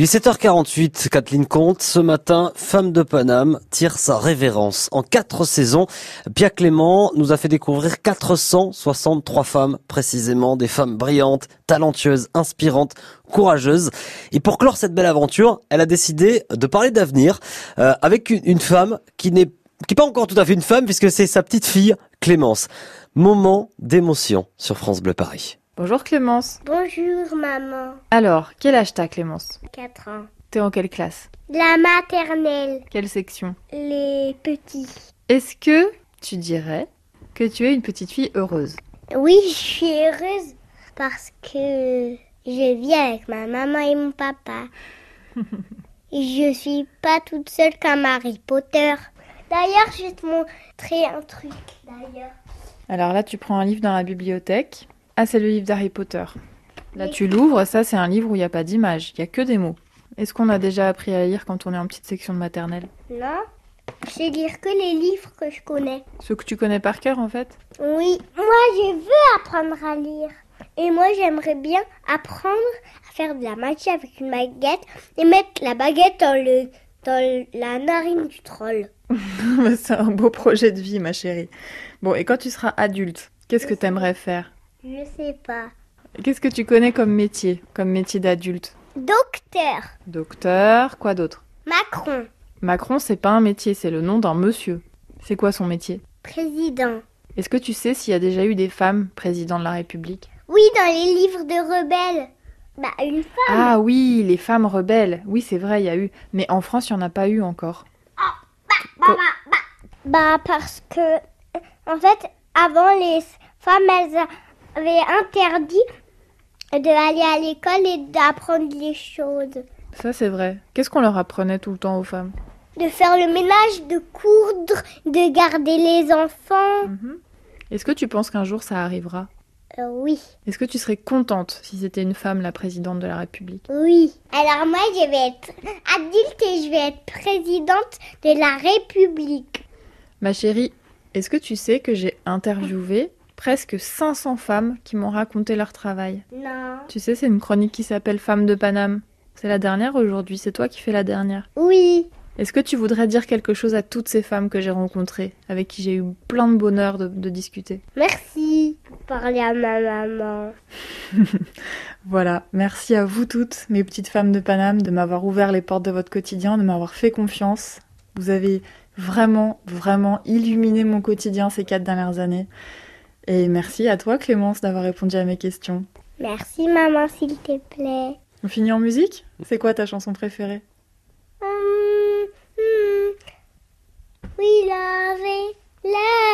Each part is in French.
Il est 7h48, Kathleen Comte. Ce matin, Femme de Paname tire sa révérence. En quatre saisons, Pia Clément nous a fait découvrir 463 femmes, précisément des femmes brillantes, talentueuses, inspirantes, courageuses. Et pour clore cette belle aventure, elle a décidé de parler d'avenir euh, avec une, une femme qui n'est qui pas encore tout à fait une femme puisque c'est sa petite fille, Clémence. Moment d'émotion sur France Bleu Paris. Bonjour Clémence. Bonjour maman. Alors, quel âge t'as Clémence 4 ans. T'es en quelle classe La maternelle. Quelle section Les petits. Est-ce que tu dirais que tu es une petite fille heureuse Oui, je suis heureuse parce que je vis avec ma maman et mon papa. je suis pas toute seule comme Harry Potter. D'ailleurs, je vais te montrer un truc. D'ailleurs. Alors là, tu prends un livre dans la bibliothèque. Ah, c'est le livre d'Harry Potter. Là, tu l'ouvres, ça c'est un livre où il n'y a pas d'image, il n'y a que des mots. Est-ce qu'on a déjà appris à lire quand on est en petite section de maternelle? Non Je sais lire que les livres que je connais. Ceux que tu connais par cœur en fait? Oui, moi je veux apprendre à lire. Et moi j'aimerais bien apprendre à faire de la magie avec une baguette et mettre la baguette dans, le, dans la narine du troll. c'est un beau projet de vie, ma chérie. Bon, et quand tu seras adulte, qu'est-ce que tu aimerais faire? Je sais pas. Qu'est-ce que tu connais comme métier, comme métier d'adulte? Docteur. Docteur, quoi d'autre? Macron. Macron, c'est pas un métier, c'est le nom d'un monsieur. C'est quoi son métier? Président. Est-ce que tu sais s'il y a déjà eu des femmes présidents de la République? Oui, dans les livres de rebelles. Bah, une femme. Ah oui, les femmes rebelles. Oui, c'est vrai, il y a eu. Mais en France, il n'y en a pas eu encore. Bah, bah, bah, parce que, en fait, avant, les femmes, elles avaient interdit d'aller à l'école et d'apprendre les choses. Ça, c'est vrai. Qu'est-ce qu'on leur apprenait tout le temps aux femmes? De faire le ménage, de coudre, de garder les enfants. Mhm. Est-ce que tu penses qu'un jour ça arrivera? Euh, oui, Est-ce que tu serais contente si c'était une femme la présidente de la République? Oui. Alors moi, je vais être adulte et je vais être présidente de la République. Ma chérie, est-ce que tu sais que j'ai interviewé presque 500 femmes qui m'ont raconté leur travail Non. Tu sais, c'est une chronique qui s'appelle Femmes de Paname. C'est la dernière aujourd'hui, c'est toi qui fais la dernière. Oui. Est-ce que tu voudrais dire quelque chose à toutes ces femmes que j'ai rencontrées, avec qui j'ai eu plein de bonheur de, de discuter? Merci pour parler à ma maman. Voilà, merci à vous toutes, mes petites femmes de Paname, de m'avoir ouvert les portes de votre quotidien, de m'avoir fait confiance. Vous avez vraiment, vraiment illuminé mon quotidien ces quatre dernières années. Et merci à toi Clémence d'avoir répondu à mes questions. Merci maman, s'il te plaît. On finit en musique? C'est quoi ta chanson préférée? Hum, hum. We love it, love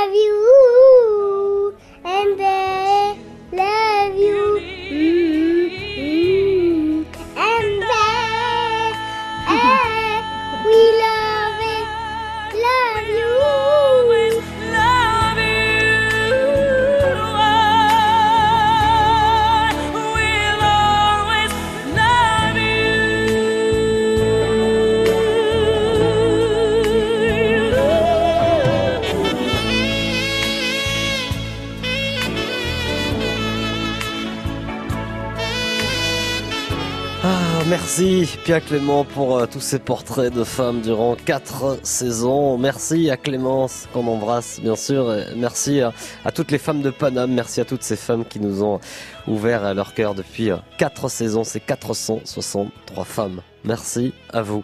merci Pia Clément pour euh, tous ces portraits de femmes durant quatre saisons. Merci à Clémence qu'on embrasse bien sûr. Merci à, toutes les femmes de Paname. Merci à toutes ces femmes qui nous ont ouvert leur cœur depuis euh, quatre saisons. C'est 463 femmes. Merci à vous.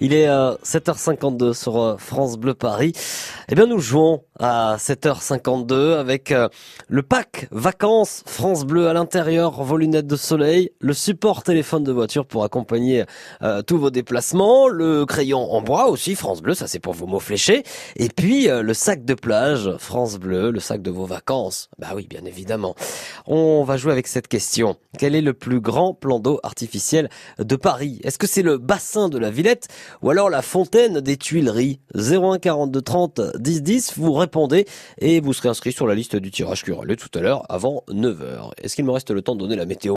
Il est euh, 7h52 sur euh, France Bleu Paris. Eh bien, nous jouons à 7h52 avec euh, le pack vacances France Bleu à l'intérieur, vos lunettes de soleil, le support téléphone de voiture pour accompagner euh, tous vos déplacements, le crayon en bois aussi France Bleu, ça c'est pour vos mots fléchés, et puis euh, le sac de plage France Bleu, le sac de vos vacances. Bah oui, bien évidemment. On va jouer avec cette question. Quel est le plus grand plan d'eau artificiel de Paris? Est-ce que c'est le bassin de la Villette ou alors la fontaine des Tuileries. 01 42 30 10 10, vous répondez et vous serez inscrit sur la liste du tirage qui aura lieu tout à l'heure avant 9h. Est-ce qu'il me reste le temps de donner la météo?